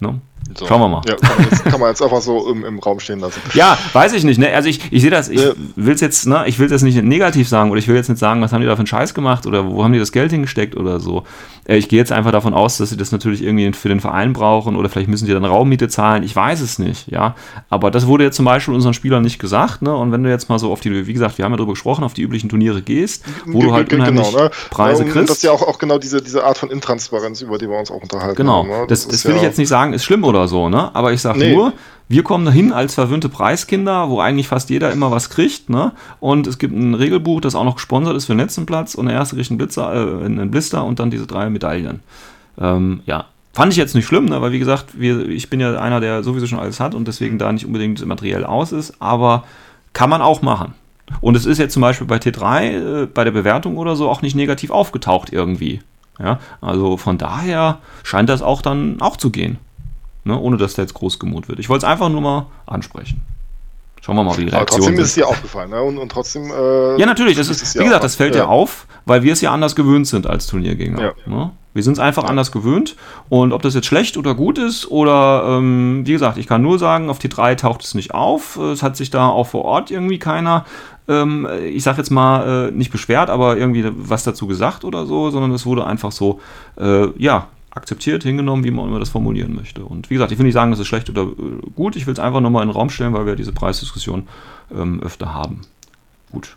Ne? So. Schauen wir mal. Ja, kann, man jetzt, kann man jetzt einfach so im, im, Raum stehen lassen. Ja, weiß ich nicht. Ne? Also ich, ich sehe das, ich ja. will es jetzt, ne, ich will das nicht negativ sagen oder ich will jetzt nicht sagen, was haben die da für einen Scheiß gemacht oder wo haben die das Geld hingesteckt oder so. Äh, ich gehe jetzt einfach davon aus, dass sie das natürlich irgendwie für den Verein brauchen oder vielleicht müssen sie dann Raummiete zahlen. Ich weiß es nicht, ja. Aber das wurde jetzt zum Beispiel unseren Spielern nicht gesagt, ne? Und wenn du jetzt mal so auf die, wie gesagt, wir haben ja darüber gesprochen, auf die üblichen Turniere gehst, wo du halt unheimlich genau, ne? Preise ja, kriegst. Das ist ja auch, auch genau diese, diese Art von Intransparenz, über die wir uns auch unterhalten. Genau. Haben, ne? Das, das, das will ja ich jetzt nicht sagen, ist schlimm oder so, ne? Aber ich sage nee. nur, wir kommen dahin als verwöhnte Preiskinder, wo eigentlich fast jeder immer was kriegt, ne? Und es gibt ein Regelbuch, das auch noch gesponsert ist für den letzten Platz und der erste kriegt einen, Blitzer, äh, einen Blister und dann diese drei Medaillen. Ähm, ja, Fand ich jetzt nicht schlimm, ne? weil wie gesagt, wir, ich bin ja einer, der sowieso schon alles hat und deswegen da nicht unbedingt materiell aus ist, aber kann man auch machen. Und es ist jetzt zum Beispiel bei T3 äh, bei der Bewertung oder so auch nicht negativ aufgetaucht irgendwie. Ja, also von daher scheint das auch dann auch zu gehen. Ne? Ohne dass da jetzt groß gemut wird. Ich wollte es einfach nur mal ansprechen. Schauen wir mal, wie die Aber Reaktion trotzdem ist es dir aufgefallen, ne? Und, und trotzdem. Äh, Ja, natürlich. Das ist, wie ja gesagt, das fällt ja. ja. auf, weil wir es ja anders gewöhnt sind als Turniergänger. Ja. Ne? Wir sind es einfach anders gewöhnt. Und ob das jetzt schlecht oder gut ist, oder ähm, wie gesagt, ich kann nur sagen, auf T3 taucht es nicht auf. Es hat sich da auch vor Ort irgendwie keiner, ähm, ich sag jetzt mal, äh, nicht beschwert, aber irgendwie was dazu gesagt oder so, sondern es wurde einfach so, äh, ja, akzeptiert, hingenommen, wie man immer das formulieren möchte. Und wie gesagt, ich will nicht sagen, das ist schlecht oder äh, gut. Ich will es einfach nochmal in den Raum stellen, weil wir diese Preisdiskussion ähm, öfter haben. Gut.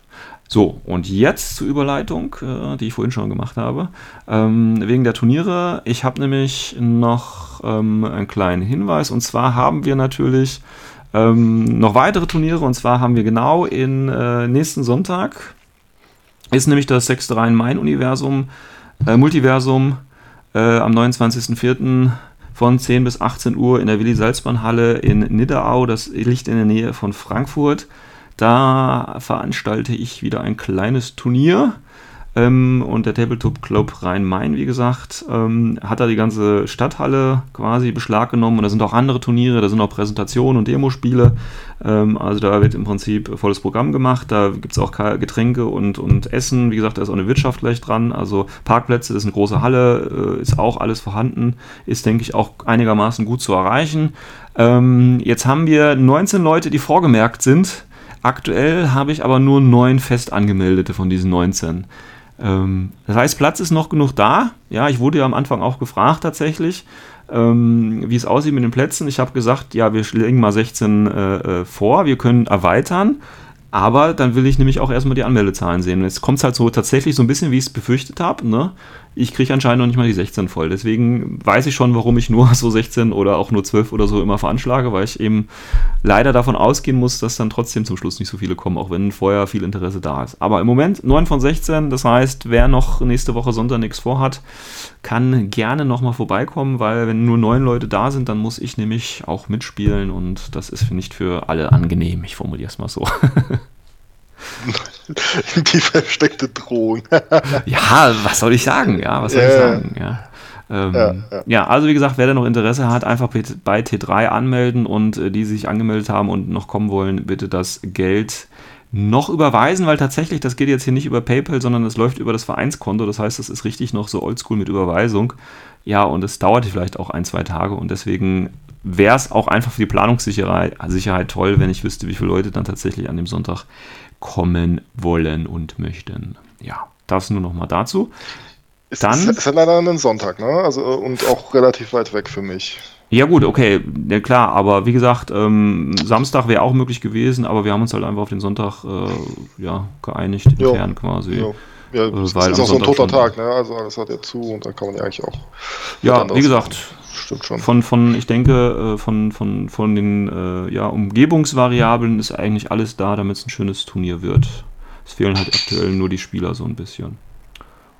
So, und jetzt zur Überleitung, äh, die ich vorhin schon gemacht habe. Ähm, wegen der Turniere. Ich habe nämlich noch ähm, einen kleinen Hinweis. Und zwar haben wir natürlich ähm, noch weitere Turniere. Und zwar haben wir genau in äh, nächsten Sonntag ist nämlich das 6. Rhein-Main-Universum, äh, Multiversum äh, am 29.04. von 10 bis 18 Uhr in der Willi-Salzmann-Halle in Nidderau. Das liegt in der Nähe von Frankfurt. Da veranstalte ich wieder ein kleines Turnier. Ähm, und der Tabletop Club Rhein-Main, wie gesagt, ähm, hat da die ganze Stadthalle quasi Beschlag genommen. Und da sind auch andere Turniere, da sind auch Präsentationen und Demospiele. Ähm, also da wird im Prinzip volles Programm gemacht. Da gibt es auch Getränke und, und Essen. Wie gesagt, da ist auch eine Wirtschaft gleich dran. Also Parkplätze, das ist eine große Halle, äh, ist auch alles vorhanden. Ist, denke ich, auch einigermaßen gut zu erreichen. Ähm, jetzt haben wir 19 Leute, die vorgemerkt sind. Aktuell habe ich aber nur neun fest angemeldete von diesen 19. Ähm, das heißt, Platz ist noch genug da. Ja, ich wurde ja am Anfang auch gefragt tatsächlich, ähm, wie es aussieht mit den Plätzen. Ich habe gesagt, ja, wir legen mal 16 äh, äh, vor, wir können erweitern. Aber dann will ich nämlich auch erstmal die Anmeldezahlen sehen. Jetzt kommt es halt so tatsächlich so ein bisschen, wie ich es befürchtet habe. Ne? Ich kriege anscheinend noch nicht mal die 16 voll. Deswegen weiß ich schon, warum ich nur so 16 oder auch nur 12 oder so immer veranschlage, weil ich eben leider davon ausgehen muss, dass dann trotzdem zum Schluss nicht so viele kommen, auch wenn vorher viel Interesse da ist. Aber im Moment 9 von 16, das heißt, wer noch nächste Woche Sonntag nichts vorhat, kann gerne nochmal vorbeikommen, weil wenn nur neun Leute da sind, dann muss ich nämlich auch mitspielen und das ist nicht für alle angenehm. Ich formuliere es mal so. Die versteckte Drohung. Ja, was soll ich sagen? Ja, was soll Ja, ich sagen? Ja. Ähm, Ja, ja, ja. also wie gesagt, wer da noch Interesse hat, einfach bei- bei T3 anmelden und äh, die sich angemeldet haben und noch kommen wollen, bitte das Geld noch überweisen, weil tatsächlich, das geht jetzt hier nicht über PayPal, sondern es läuft über das Vereinskonto. Das heißt, es ist richtig noch so oldschool mit Überweisung. Ja, und es dauert vielleicht auch ein, zwei Tage und deswegen wäre es auch einfach für die Planungssicherheit Sicherheit toll, wenn ich wüsste, wie viele Leute dann tatsächlich an dem Sonntag kommen wollen und möchten. Ja, das nur noch mal dazu. Ist, Dann- ist, ist ja leider ein Sonntag, ne? Also, und auch relativ weit weg für mich. Ja gut, okay, ja, klar, aber wie gesagt, ähm, Samstag wäre auch möglich gewesen, aber wir haben uns halt einfach auf den Sonntag äh, ja, geeinigt, Jo. intern quasi. Ja, ja Äh, es weil ist auch so ein Sonntag toter Tag, ne? Also alles hat ja zu und dann kann man ja eigentlich auch. Ja, wie gesagt, Stimmt schon. von, von ich denke, äh, von, von, von den äh, ja, Umgebungsvariablen ist eigentlich alles da, damit es ein schönes Turnier wird. Es fehlen halt aktuell nur die Spieler so ein bisschen.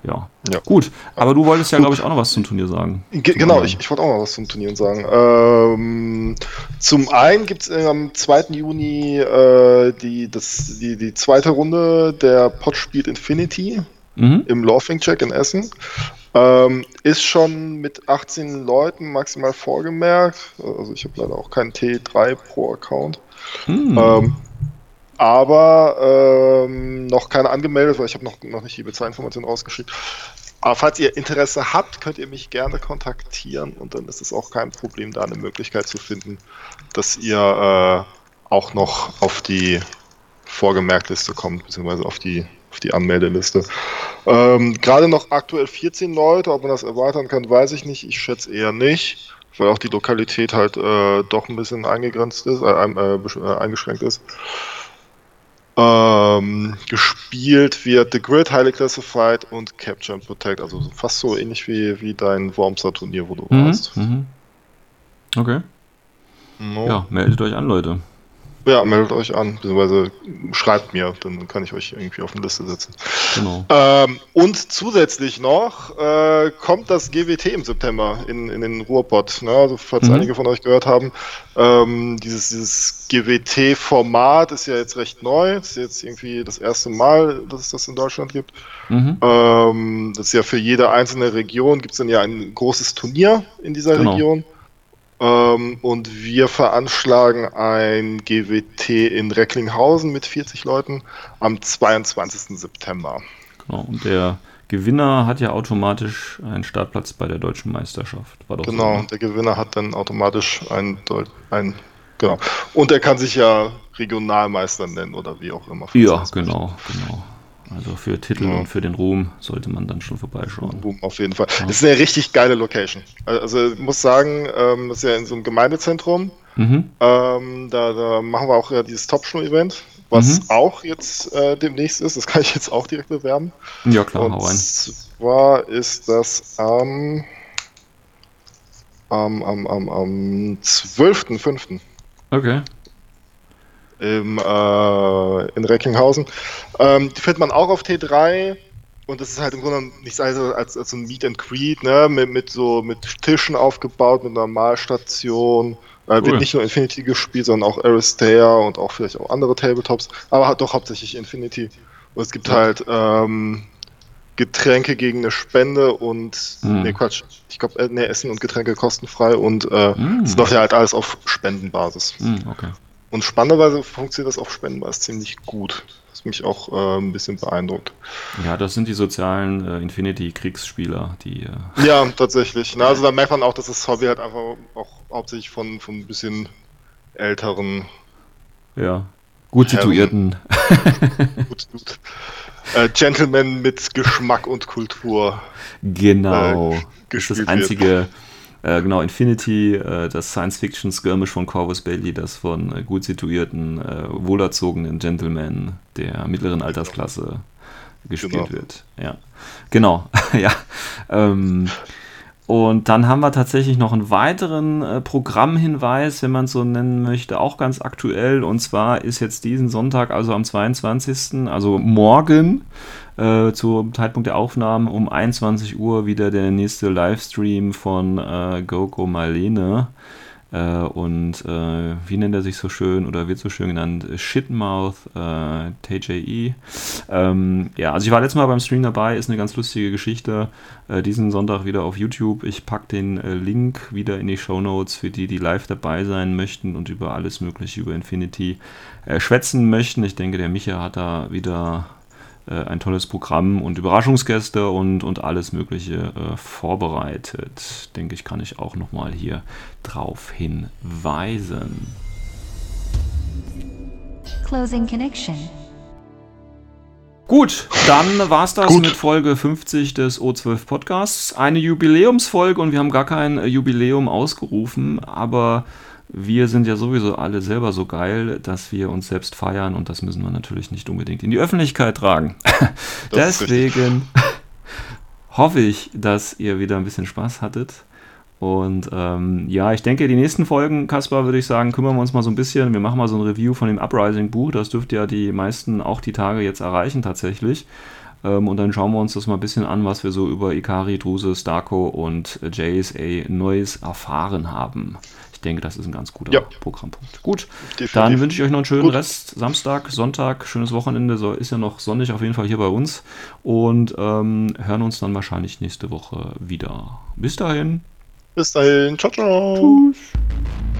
Ja. Ja. Gut, aber du wolltest ja, glaube ich, auch noch was zum Turnier sagen. Ge genau, ich, ich wollte auch noch was zum Turnieren sagen. Ähm, zum einen gibt es am 2. Juni äh, die, das, die, die zweite Runde der Pot spielt Infinity Mhm. im Laughing Check in Essen. Ähm, ist schon mit 18 Leuten maximal vorgemerkt. Also ich habe leider auch keinen T3 pro Account. Mhm. Ähm, aber ähm, noch keine angemeldet, weil ich habe noch, noch nicht die Bezahlinformation rausgeschickt. Aber falls ihr Interesse habt, könnt ihr mich gerne kontaktieren und dann ist es auch kein Problem, da eine Möglichkeit zu finden, dass ihr äh, auch noch auf die Vorgemerkliste kommt, beziehungsweise auf die, auf die Anmeldeliste. Ähm, Gerade noch aktuell 14 Leute, ob man das erweitern kann, weiß ich nicht. Ich schätze eher nicht, weil auch die Lokalität halt äh, doch ein bisschen eingegrenzt ist, äh, äh, äh, eingeschränkt ist. Ähm, gespielt wird The Grid, Highly Classified und Capture and Protect, also fast so ähnlich wie, wie dein Wormser-Turnier, wo du Mhm. warst. Mhm. Okay. No. Ja, meldet euch an, Leute. Ja, meldet euch an, beziehungsweise schreibt mir, dann kann ich euch irgendwie auf eine Liste setzen. Genau. Ähm, und zusätzlich noch äh, kommt das GWT im September in, in den Ruhrpott. Ne? Also falls Mhm. einige von euch gehört haben, ähm, dieses, dieses GWT-Format ist ja jetzt recht neu. Das ist jetzt irgendwie das erste Mal, dass es das in Deutschland gibt. Mhm. Ähm, das ist ja für jede einzelne Region gibt es dann ja ein großes Turnier in dieser Genau. Region. Ähm, und wir veranschlagen ein GWT in Recklinghausen mit 40 Leuten am 22. September. Genau, und der Gewinner hat ja automatisch einen Startplatz bei der deutschen Meisterschaft. genau, so, ne? der Gewinner hat dann automatisch einen, einen genau. Und er kann sich ja Regionalmeister nennen oder wie auch immer. Ja, genau, genau. Also für Titel ja. und für den Ruhm sollte man dann schon vorbeischauen. Ruhm auf jeden Fall. Ja. Das ist eine richtig geile Location. Also ich muss sagen, ähm, das ist ja in so einem Gemeindezentrum. Mhm. Ähm, da, da, machen wir auch ja dieses Top-Show-Event, was mhm. auch jetzt äh, demnächst ist. Das kann ich jetzt auch direkt bewerben. Ja klar, und hau rein. zwar ist das am, am, am, am, am 12.05. Okay im, äh, in Recklinghausen. Ähm, die findet man auch auf T3 und das ist halt im Grunde nichts anderes als, als ein Meet and Greet, ne? mit, mit so mit Tischen aufgebaut, mit einer Malstation. Äh, cool. Wird nicht nur Infinity gespielt, sondern auch Aristea und auch vielleicht auch andere Tabletops, aber hat doch hauptsächlich Infinity. Und es gibt ja. halt ähm, Getränke gegen eine Spende und hm. nee Quatsch, ich glaube, äh, nee, Essen und Getränke kostenfrei und äh, hm. es läuft ja halt alles auf Spendenbasis. Hm, okay. Und spannenderweise funktioniert das auf Spendenbasis ziemlich gut. Was mich auch äh, ein bisschen beeindruckt. Ja, das sind die sozialen äh, Infinity-Kriegsspieler, die. Äh ja, tatsächlich. Na, also da merkt man auch, dass das Hobby halt einfach auch hauptsächlich von, von ein bisschen älteren. Ja, gut situierten. gut, gut. Äh, Gentlemen mit Geschmack und Kultur. Genau. Äh, das ist das einzige. Wird äh, genau, Infinity, äh, das Science-Fiction-Skirmish von Corvus Belli, das von äh, gut situierten, äh, wohlerzogenen Gentlemen der mittleren Altersklasse gespielt genau. wird. Ja, genau, ja. Ähm, und dann haben wir tatsächlich noch einen weiteren äh, Programmhinweis, wenn man es so nennen möchte, auch ganz aktuell. Und zwar ist jetzt diesen Sonntag, also am 22., also morgen, äh, zum Zeitpunkt der Aufnahmen um 21 Uhr wieder der nächste Livestream von äh, GoGo Marlene. Äh, und äh, wie nennt er sich so schön oder wird so schön genannt? Shitmouth äh, TJE. Ähm, ja, also ich war letztes Mal beim Stream dabei, ist eine ganz lustige Geschichte. Diesen Sonntag wieder auf YouTube. Ich packe den Link wieder in die Show Notes für die, die live dabei sein möchten und über alles Mögliche über Infinity schwätzen möchten. Ich denke, der Micha hat da wieder ein tolles Programm und Überraschungsgäste und, und alles Mögliche äh, vorbereitet. Denke ich, kann ich auch nochmal hier drauf hinweisen. Closing Connection. Gut, dann war es das Gut. mit Folge 50 des O12 Podcasts. Eine Jubiläumsfolge und wir haben gar kein Jubiläum ausgerufen, aber wir sind ja sowieso alle selber so geil, dass wir uns selbst feiern und das müssen wir natürlich nicht unbedingt in die Öffentlichkeit tragen. Deswegen hoffe ich, dass ihr wieder ein bisschen Spaß hattet. Und ähm, ja, ich denke, die nächsten Folgen, Kaspar, würde ich sagen, kümmern wir uns mal so ein bisschen. Wir machen mal so ein Review von dem Uprising-Buch. Das dürfte ja die meisten auch die Tage jetzt erreichen tatsächlich. Ähm, und dann schauen wir uns das mal ein bisschen an, was wir so über Ikari, Druse, Starko und JSA Neues erfahren haben denke, das ist ein ganz guter ja. Programmpunkt. Gut, Definitiv. dann wünsche ich euch noch einen schönen Gut. Rest. Samstag, Sonntag, schönes Wochenende. So ist ja noch sonnig auf jeden Fall hier bei uns. Und ähm, hören uns dann wahrscheinlich nächste Woche wieder. Bis dahin. Bis dahin. Ciao, ciao. Tschüss.